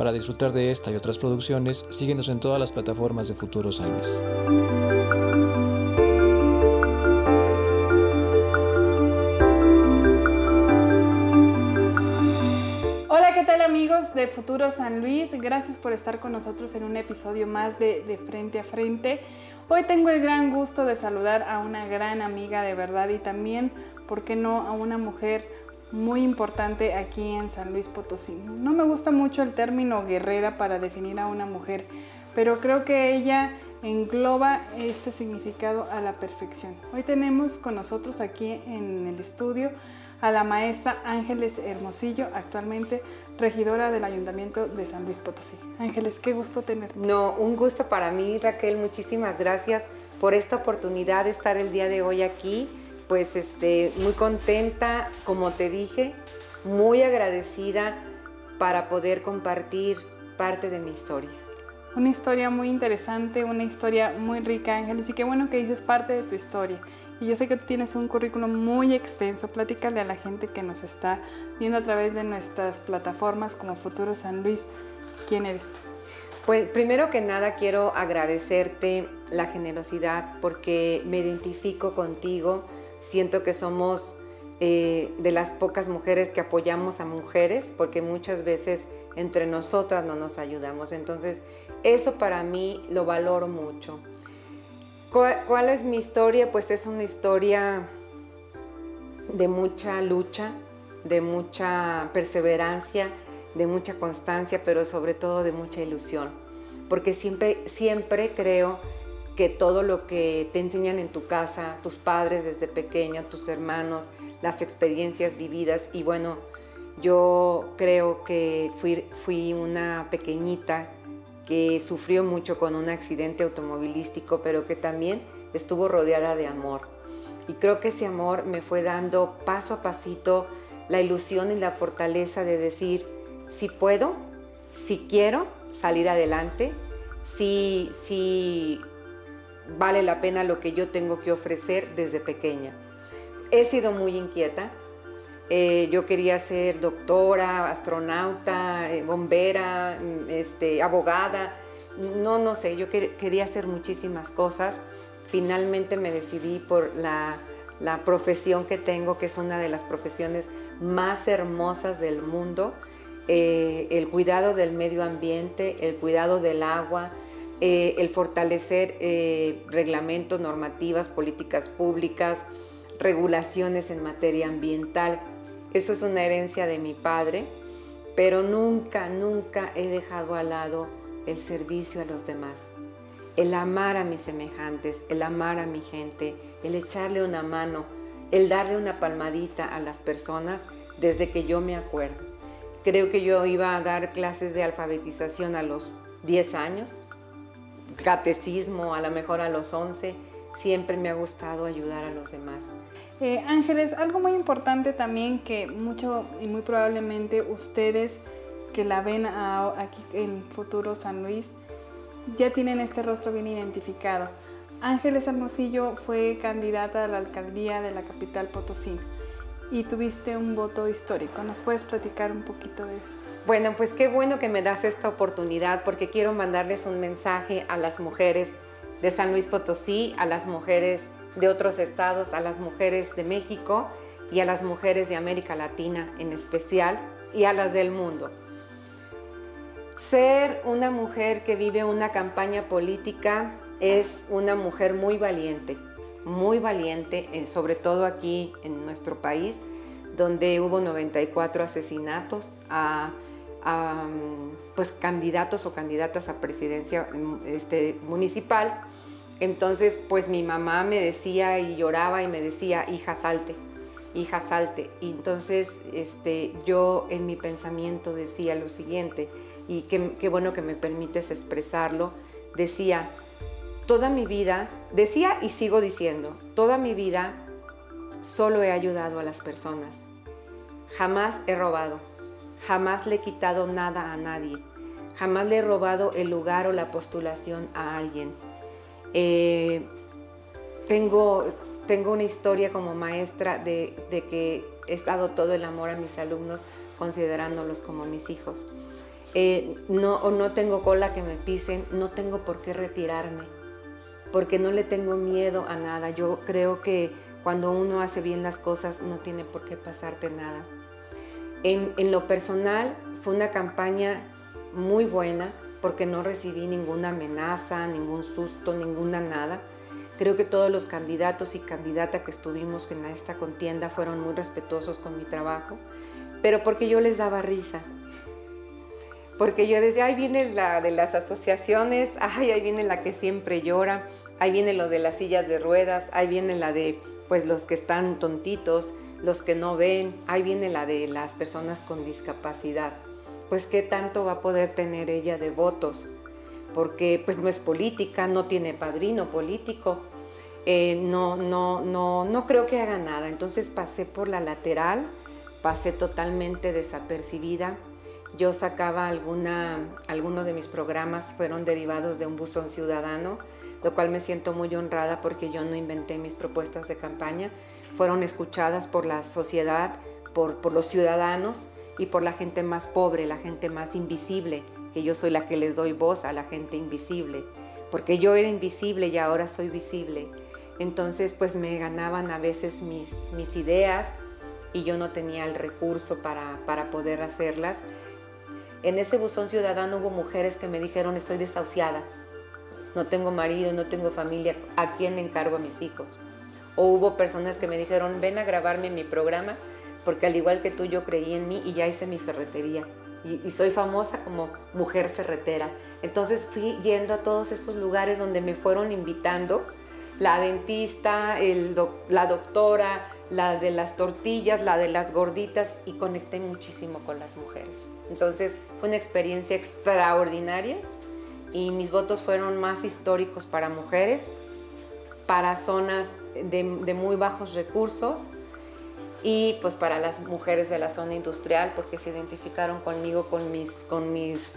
Para disfrutar de esta y otras producciones, síguenos en todas las plataformas de Futuro San Luis. Hola, ¿qué tal amigos de Futuro San Luis? Gracias por estar con nosotros en un episodio más de, de Frente a Frente. Hoy tengo el gran gusto de saludar a una gran amiga de verdad y también, ¿por qué no?, a una mujer muy importante aquí en San Luis Potosí. No me gusta mucho el término guerrera para definir a una mujer, pero creo que ella engloba este significado a la perfección. Hoy tenemos con nosotros aquí en el estudio a la maestra Ángeles Hermosillo, actualmente regidora del Ayuntamiento de San Luis Potosí. Ángeles, qué gusto tenerte. No, un gusto para mí, Raquel. Muchísimas gracias por esta oportunidad de estar el día de hoy aquí. Pues este, muy contenta, como te dije, muy agradecida para poder compartir parte de mi historia. Una historia muy interesante, una historia muy rica, Ángeles, y qué bueno que dices parte de tu historia. Y yo sé que tú tienes un currículum muy extenso. Platícale a la gente que nos está viendo a través de nuestras plataformas como Futuro San Luis. ¿Quién eres tú? Pues primero que nada quiero agradecerte la generosidad porque me identifico contigo. Siento que somos eh, de las pocas mujeres que apoyamos a mujeres porque muchas veces entre nosotras no nos ayudamos. Entonces eso para mí lo valoro mucho. ¿Cuál, es mi historia? Pues es una historia de mucha lucha, de mucha perseverancia, de mucha constancia, pero sobre todo de mucha ilusión. Porque siempre, siempre creo que todo lo que te enseñan en tu casa, tus padres desde pequeña, tus hermanos, las experiencias vividas, y bueno, yo creo que fui, una pequeñita que sufrió mucho con un accidente automovilístico, pero que también estuvo rodeada de amor. Y creo que ese amor me fue dando paso a pasito la ilusión y la fortaleza de decir, si puedo, si quiero salir adelante, si, si vale la pena lo que yo tengo que ofrecer desde pequeña. He sido muy inquieta, eh, yo quería ser doctora, astronauta, eh, bombera, mm, este, abogada. No, no sé, yo quería hacer muchísimas cosas. Finalmente me decidí por la, profesión que tengo, que es una de las profesiones más hermosas del mundo. Eh, el cuidado del medio ambiente, el cuidado del agua, el fortalecer reglamentos, normativas, políticas públicas, regulaciones en materia ambiental. Eso es una herencia de mi padre, pero nunca, nunca he dejado al lado el servicio a los demás. El amar a mis semejantes, el amar a mi gente, el echarle una mano, el darle una palmadita a las personas desde que yo me acuerdo. Creo que yo iba a dar clases de alfabetización a los 10 años, catecismo a lo mejor a los 11. Siempre me ha gustado ayudar a los demás. Eh, Ángeles, algo muy importante también que mucho y muy probablemente ustedes que la ven aquí en Futuro San Luis ya tienen este rostro bien identificado. Ángeles Hermosillo fue candidata a la alcaldía de la capital Potosí y tuviste un voto histórico. ¿Nos puedes platicar un poquito de eso? Bueno, pues qué bueno que me das esta oportunidad porque quiero mandarles un mensaje a las mujeres de San Luis Potosí, a las mujeres de otros estados, a las mujeres de México y a las mujeres de América Latina en especial y a las del mundo. Ser una mujer que vive una campaña política es una mujer muy valiente, muy valiente, eh, sobre todo aquí en nuestro país, donde hubo 94 asesinatos a, pues, candidatos o candidatas a presidencia mm, este, municipal entonces, pues mi mamá me decía y lloraba y me decía, hija, salte, hija, salte. Y entonces este, yo en mi pensamiento decía lo siguiente, y qué, bueno que me permites expresarlo, decía, toda mi vida, decía y sigo diciendo, toda mi vida solo he ayudado a las personas. Jamás he robado, jamás le he quitado nada a nadie, jamás le he robado el lugar o la postulación a alguien eh, tengo, tengo una historia como maestra de, que he dado todo el amor a mis alumnos considerándolos como mis hijos. eh, no, no tengo cola que me pisen, no tengo por qué retirarme, porque no le tengo miedo a nada. Yo creo que cuando uno hace bien las cosas no tiene por qué pasarte nada. En, lo personal fue una campaña muy buena porque no recibí ninguna amenaza, ningún susto, ninguna nada. Creo que todos los candidatos y candidatas que estuvimos en esta contienda fueron muy respetuosos con mi trabajo, pero porque yo les daba risa. Porque yo decía, ahí viene la de las asociaciones, ay, ahí viene la que siempre llora, ahí viene lo de las sillas de ruedas, ahí viene la de pues los que están tontitos, los que no ven, ahí viene la de las personas con discapacidad. Pues qué tanto va a poder tener ella de votos, porque pues no es política, no tiene padrino político, eh, no, no, no, no creo que haga nada. Entonces pasé por la lateral, pasé totalmente desapercibida. Yo sacaba alguna, algunos de mis programas fueron derivados de un buzón ciudadano lo cual me siento muy honrada porque yo no inventé mis propuestas de campaña, fueron escuchadas por la sociedad, por, los ciudadanos y por la gente más pobre, la gente más invisible, que yo soy la que les doy voz a la gente invisible, porque yo era invisible y ahora soy visible. Entonces pues me ganaban a veces mis, mis ideas y yo no tenía el recurso para, para poder hacerlas. En ese buzón ciudadano hubo mujeres que me dijeron estoy desahuciada, no tengo marido, no tengo familia, ¿a quién encargo a mis hijos? O hubo personas que me dijeron, ven a grabarme mi programa, porque al igual que tú yo creí en mí y ya hice mi ferretería. Y, soy famosa como mujer ferretera. Entonces fui yendo a todos esos lugares donde me fueron invitando, la dentista, la doctora, la de las tortillas, la de las gorditas, y conecté muchísimo con las mujeres. Entonces fue una experiencia extraordinaria y mis votos fueron más históricos para mujeres, para zonas de, muy bajos recursos y pues para las mujeres de la zona industrial porque se identificaron conmigo con mis, con mis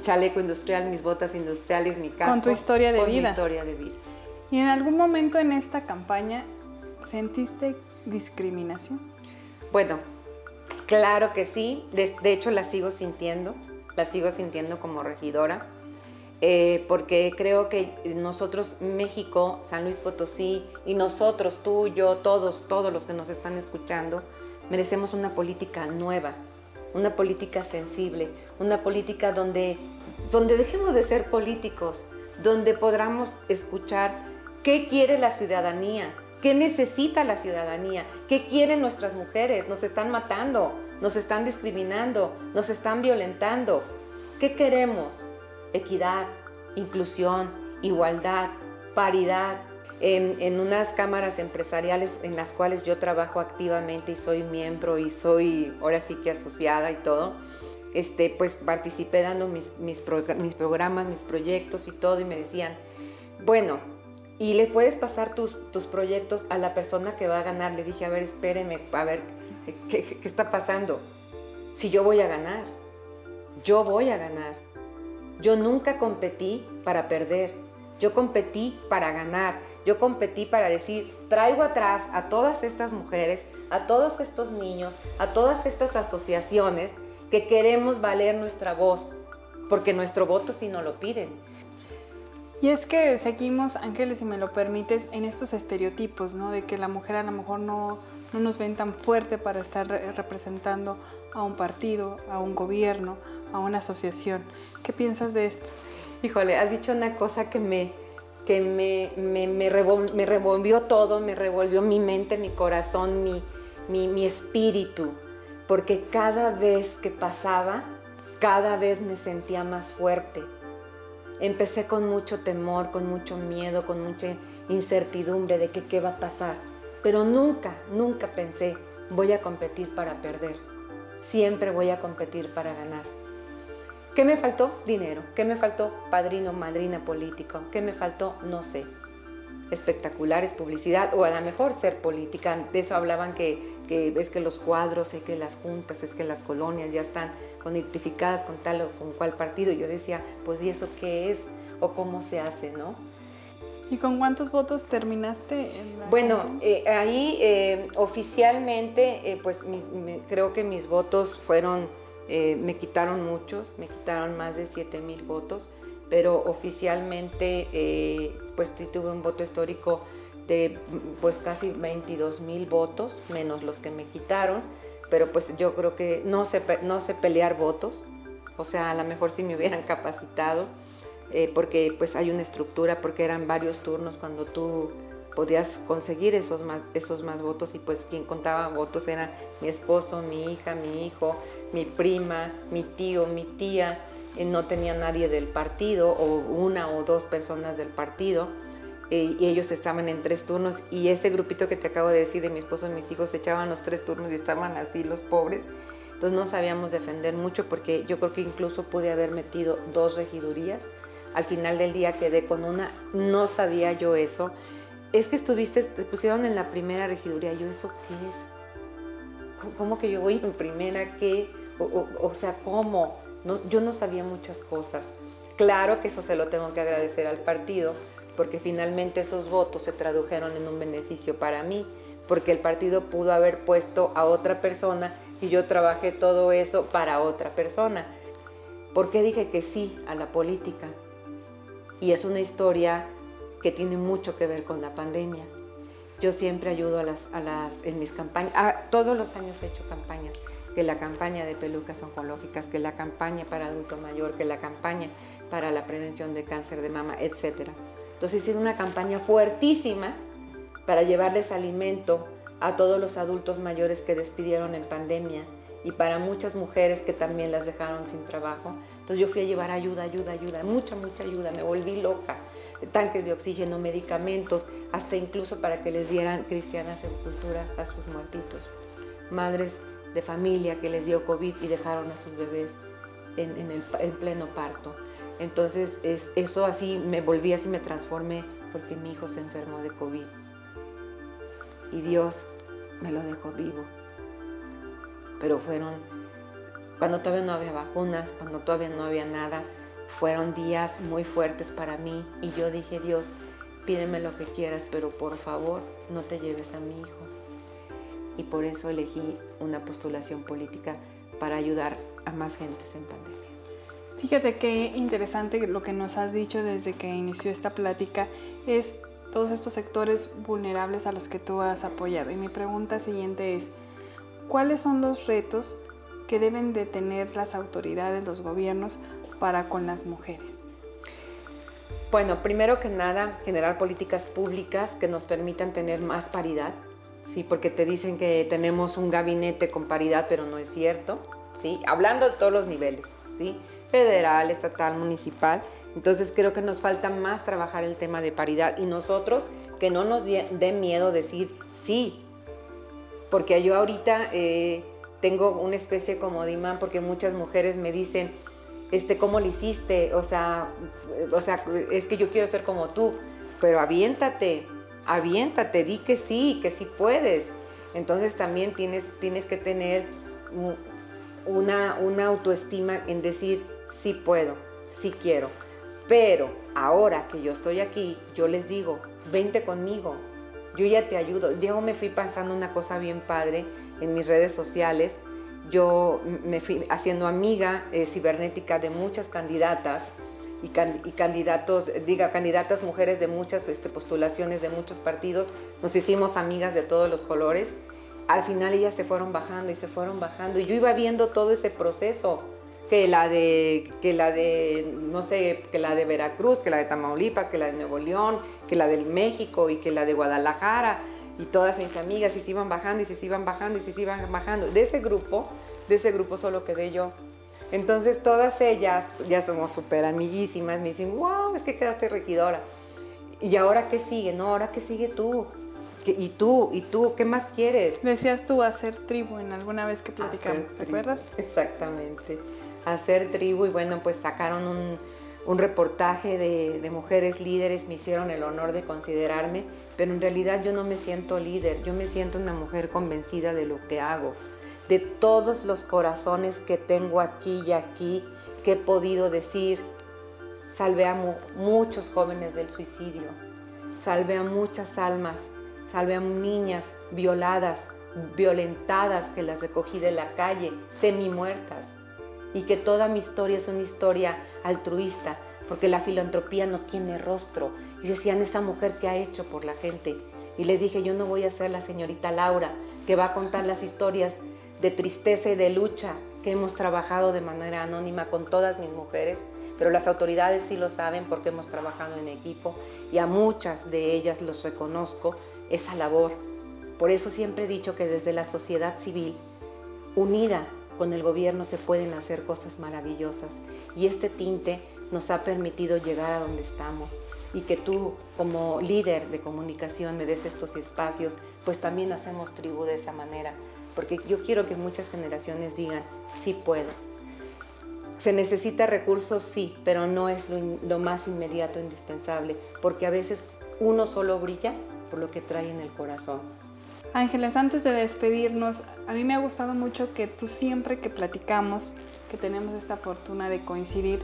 chaleco industrial, mis botas industriales, mi casco. Con tu historia de con vida. Mi historia de vida. ¿Y en algún momento en esta campaña sentiste discriminación? Bueno, claro que sí. de hecho, la sigo sintiendo. La sigo sintiendo como regidora eh, porque creo que nosotros, México, San Luis Potosí, y nosotros, tú, yo, todos, todos los que nos están escuchando, merecemos una política nueva, una política sensible, una política donde, donde dejemos de ser políticos, donde podamos escuchar qué quiere la ciudadanía, qué necesita la ciudadanía, qué quieren nuestras mujeres, nos están matando, nos están discriminando, nos están violentando, ¿qué queremos? Equidad, inclusión, igualdad, paridad. En, unas cámaras empresariales en las cuales yo trabajo activamente y soy miembro y soy ahora sí que asociada y todo, este, pues participé dando mis, mis, programas, mis proyectos y todo y me decían, bueno, y le puedes pasar tus, tus, proyectos a la persona que va a ganar. Le dije, a ver, espérenme, a ver, ¿qué, ¿qué, está pasando? Si yo voy a ganar, yo voy a ganar. Yo nunca competí para perder, yo competí para ganar, yo competí para decir, traigo atrás a todas estas mujeres, a todos estos niños, a todas estas asociaciones que queremos valer nuestra voz, porque nuestro voto si no lo piden. Y es que seguimos, Ángeles, si me lo permites, en estos estereotipos, ¿no? De que la mujer a lo mejor no, no nos ven tan fuerte para estar representando a un partido, a un gobierno, a una asociación. ¿Qué piensas de esto? Híjole, has dicho una cosa que me, que me, me, me, revolvió todo, me revolvió mi mente, mi corazón, mi, mi, mi espíritu, porque cada vez que pasaba, cada vez me sentía más fuerte. Empecé con mucho temor, con mucho miedo, con mucha incertidumbre de que qué va a pasar, pero nunca, nunca pensé, voy a competir para perder. Siempre voy a competir para ganar. ¿Qué me faltó? Dinero. ¿Qué me faltó? Padrino, madrina político. ¿Qué me faltó? No sé. Espectaculares, publicidad o a lo mejor ser política. De eso hablaban que, que es que los cuadros, es que las juntas, es que las colonias ya están identificadas con tal o con cual partido. Yo decía, pues ¿y eso qué es? ¿O cómo se hace? ¿no? ¿Y con cuántos votos terminaste? bueno, eh, ahí eh, oficialmente, eh, pues creo que mis votos fueron Eh, me quitaron muchos, me quitaron más de 7 mil votos, pero oficialmente eh, pues sí tuve un voto histórico de pues casi 22 mil votos, menos los que me quitaron, pero pues yo creo que no sé, no sé pelear votos, o sea, a lo mejor si me hubieran capacitado, eh, porque pues hay una estructura, porque eran varios turnos cuando tú podías conseguir esos más, esos más votos y pues quien contaba votos era mi esposo, mi hija, mi hijo, mi prima, mi tío, mi tía, eh, no tenía nadie del partido o una o dos personas del partido eh, y ellos estaban en tres turnos y ese grupito que te acabo de decir de mi esposo y mis hijos echaban los tres turnos y estaban así los pobres. Entonces no sabíamos defender mucho porque yo creo que incluso pude haber metido dos regidurías. Al final del día quedé con una, no sabía yo eso es que estuviste, te pusieron en la primera regiduría, yo eso qué es, ¿cómo que yo voy en primera? ¿Qué? O, sea, ¿cómo? Yo no sabía muchas cosas. Claro que eso se lo tengo que agradecer al partido, porque finalmente esos votos se tradujeron en un beneficio para mí, porque el partido pudo haber puesto a otra persona y yo trabajé todo eso para otra persona. ¿Por qué dije que sí a la política? Y es una historia que tiene mucho que ver con la pandemia. Yo siempre ayudo a las, en mis campañas, ah, todos los años he hecho campañas, que la campaña de pelucas oncológicas, que la campaña para adulto mayor, que la campaña para la prevención de cáncer de mama, etc. Entonces hice una campaña fuertísima para llevarles alimento a todos los adultos mayores que despidieron en pandemia y para muchas mujeres que también las dejaron sin trabajo. Entonces yo fui a llevar ayuda, ayuda, ayuda, mucha, mucha ayuda, me volví loca tanques de oxígeno, medicamentos, hasta incluso para que les dieran cristiana sepultura a sus muertitos. Madres de familia que les dio COVID y dejaron a sus bebés en, el, pleno parto. Entonces es, eso así me volví, así me transformé porque mi hijo se enfermó de COVID. Y Dios me lo dejó vivo. Pero fueron cuando todavía no había vacunas, cuando todavía no había nada, fueron días muy fuertes para mí y yo dije, Dios, pídeme lo que quieras, pero por favor no te lleves a mi hijo. Y por eso elegí una postulación política para ayudar a más gentes en pandemia. Fíjate qué interesante lo que nos has dicho desde que inició esta plática es todos estos sectores vulnerables a los que tú has apoyado. Y mi pregunta siguiente es, ¿cuáles son los retos que deben de tener las autoridades, los gobiernos, para con las mujeres? Bueno, primero que nada, generar políticas públicas que nos permitan tener más paridad, ¿sí? Porque te dicen que tenemos un gabinete con paridad, pero no es cierto, ¿sí? Hablando de todos los niveles, ¿sí? Federal, estatal, municipal. Entonces creo que nos falta más trabajar el tema de paridad y nosotros que no nos dé miedo decir sí, porque yo ahorita eh, tengo una especie como de imán porque muchas mujeres me dicen, este, ¿cómo lo hiciste? O sea, o sea, es que yo quiero ser como tú, pero aviéntate, aviéntate, di que sí, que sí puedes. Entonces también tienes, tienes que tener una, una autoestima en decir, sí puedo, sí quiero. Pero ahora que yo estoy aquí, yo les digo, vente conmigo, yo ya te ayudo. Yo me fui pensando una cosa bien padre en mis redes sociales yo me fui haciendo amiga eh, cibernética de muchas candidatas y, candidatos, diga, candidatas mujeres de muchas este, postulaciones de muchos partidos. Nos hicimos amigas de todos los colores. Al final ellas se fueron bajando y se fueron bajando. Y yo iba viendo todo ese proceso. Que la de, que la de, no sé, que la de Veracruz, que la de Tamaulipas, que la de Nuevo León, que la del México y que la de Guadalajara y todas mis amigas y se iban bajando y se iban bajando y se iban bajando. De ese grupo, de ese grupo solo quedé yo. Entonces todas ellas, ya somos súper amiguísimas, me dicen, wow, es que quedaste regidora. ¿Y ahora qué sigue? No, ahora qué sigue tú. ¿Y tú? ¿Y tú? ¿Qué más quieres? Decías tú hacer tribu en alguna vez que platicamos, ¿te acuerdas? Exactamente. Hacer tribu y bueno, pues sacaron un, un reportaje de, mujeres líderes, me hicieron el honor de considerarme, pero en realidad yo no me siento líder, yo me siento una mujer convencida de lo que hago, de todos los corazones que tengo aquí y aquí, que he podido decir, salvé a muchos jóvenes del suicidio, salvé a muchas almas, salvé a niñas violadas, violentadas que las recogí de la calle, semi muertas y que toda mi historia es una historia altruista, porque la filantropía no tiene rostro. Y decían, esa mujer que ha hecho por la gente. Y les dije, yo no voy a ser la señorita Laura, que va a contar las historias de tristeza y de lucha que hemos trabajado de manera anónima con todas mis mujeres, pero las autoridades sí lo saben porque hemos trabajado en equipo y a muchas de ellas los reconozco esa labor. Por eso siempre he dicho que desde la sociedad civil, unida con el gobierno, se pueden hacer cosas maravillosas y este tinte nos ha permitido llegar a donde estamos y que tú como líder de comunicación me des estos espacios, pues también hacemos tribu de esa manera, porque yo quiero que muchas generaciones digan, sí puedo. Se necesita recursos, sí, pero no es lo, más inmediato, indispensable, porque a veces uno solo brilla por lo que trae en el corazón. Ángeles, antes de despedirnos, a mí me ha gustado mucho que tú siempre que platicamos, que tenemos esta fortuna de coincidir,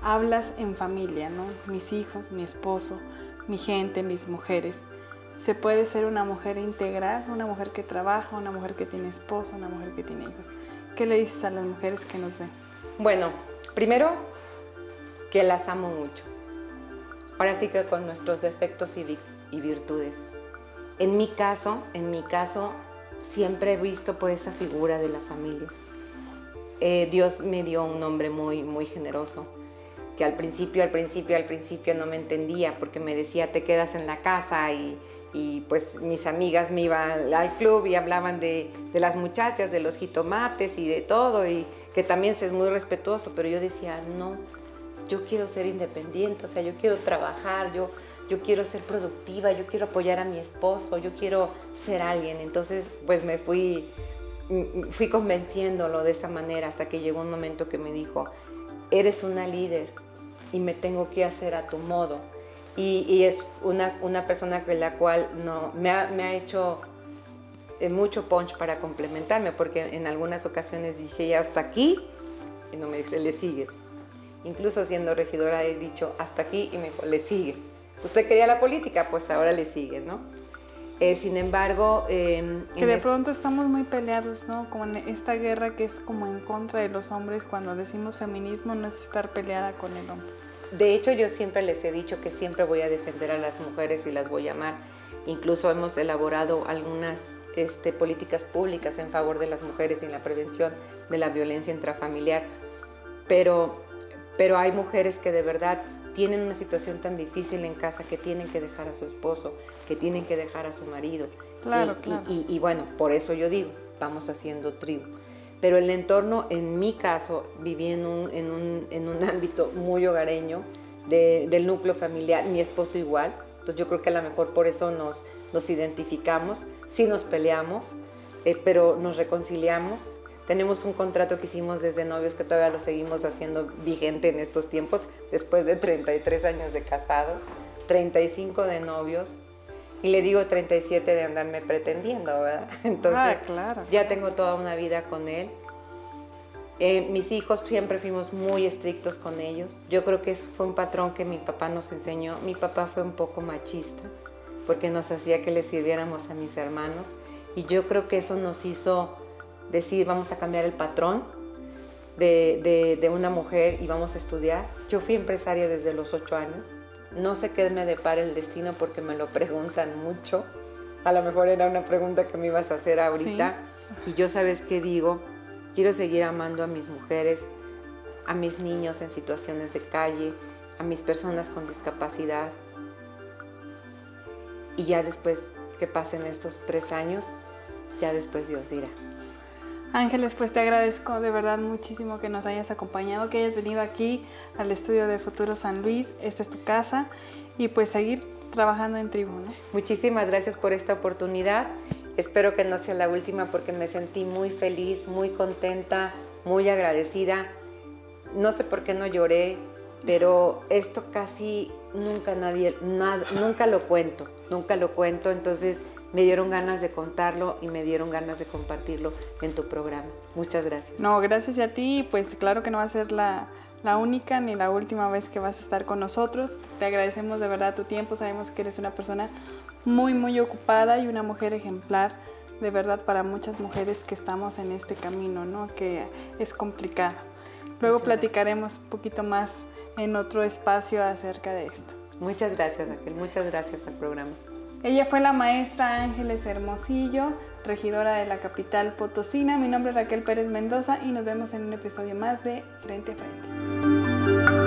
hablas en familia, ¿no? Mis hijos, mi esposo, mi gente, mis mujeres. Se puede ser una mujer integral, una mujer que trabaja, una mujer que tiene esposo, una mujer que tiene hijos. ¿Qué le dices a las mujeres que nos ven? Bueno, primero que las amo mucho. Ahora sí que con nuestros defectos y, y virtudes. En mi caso, en mi caso, siempre he visto por esa figura de la familia. Eh, Dios me dio un hombre muy, muy generoso que al principio, al principio, al principio no me entendía porque me decía te quedas en la casa y, y pues mis amigas me iban al club y hablaban de, de, las muchachas, de los jitomates y de todo y que también es muy respetuoso, pero yo decía no, yo quiero ser independiente, o sea, yo quiero trabajar, yo, yo quiero ser productiva, yo quiero apoyar a mi esposo, yo quiero ser alguien. Entonces pues me fui, fui convenciéndolo de esa manera hasta que llegó un momento que me dijo, eres una líder, y me tengo que hacer a tu modo. Y, es una, una, persona con la cual no, me, ha, me ha hecho eh, mucho punch para complementarme, porque en algunas ocasiones dije, ya hasta aquí, y no me dice, le sigues. Incluso siendo regidora he dicho, hasta aquí, y me dijo, le sigues. Usted quería la política, pues ahora le sigues, ¿no? Eh, sin embargo... Em, que de pronto estamos muy peleados, ¿no? Como en esta guerra que es como en contra de los hombres, cuando decimos feminismo no es estar peleada con el hombre. De hecho, yo siempre les he dicho que siempre voy a defender a las mujeres y las voy a amar. Incluso hemos elaborado algunas este, políticas públicas en favor de las mujeres y en la prevención de la violencia intrafamiliar. Pero, pero hay mujeres que de verdad tienen una situación tan difícil en casa que tienen que dejar a su esposo, que tienen que dejar a su marido. Claro, y, claro. Y, bueno, por eso yo digo, vamos haciendo tribu. Pero el entorno, en mi caso, viví en un, en un, en un ámbito muy hogareño, del núcleo familiar, mi esposo igual, pues yo creo que a lo mejor por eso nos, nos identificamos, sí nos peleamos, eh, pero nos reconciliamos, tenemos un contrato que hicimos desde novios que todavía lo seguimos haciendo vigente en estos tiempos, después de 33 años de casados, 35 de novios. Y le digo 37 de andarme pretendiendo, ¿verdad? Entonces, ah, claro. ya tengo toda una vida con él. Eh, mis hijos siempre fuimos muy estrictos con ellos. Yo creo que fue un patrón que mi papá nos enseñó. Mi papá fue un poco machista porque nos hacía que le sirviéramos a mis hermanos. Y yo creo que eso nos hizo decir vamos a cambiar el patrón de, una mujer y vamos a estudiar. Yo fui empresaria desde los ocho años. No sé qué me depara el destino porque me lo preguntan mucho. A lo mejor era una pregunta que me ibas a hacer ahorita. Y yo sabes qué digo, quiero seguir amando a mis mujeres, a mis niños en situaciones de calle, a mis personas con discapacidad. Y ya después que pasen estos tres años, ya después Dios dirá. Ángeles, pues te agradezco de verdad muchísimo que nos hayas acompañado, que hayas venido aquí al estudio de Futuro San Luis. Esta es tu casa y pues seguir trabajando en tribuna. Muchísimas gracias por esta oportunidad. Espero que no sea la última porque me sentí muy feliz, muy contenta, muy agradecida. No sé por qué no lloré, pero esto casi nunca nadie, nunca lo cuento, nunca lo cuento. Entonces me dieron ganas de contarlo y me dieron ganas de compartirlo en tu programa. Muchas gracias. No, gracias a ti. Pues claro que no va a ser la, la única ni la última vez que vas a estar con nosotros. Te agradecemos de verdad tu tiempo. Sabemos que eres una persona muy, muy ocupada y una mujer ejemplar. De verdad para muchas mujeres que estamos en este camino, ¿no? Que es complicado. Luego platicaremos un poquito más en otro espacio acerca de esto. Muchas gracias Raquel, muchas gracias al programa. Ella fue la maestra Ángeles Hermosillo, regidora de la capital Potosina. Mi nombre es Raquel Pérez Mendoza y nos vemos en un episodio más de Frente a Frente.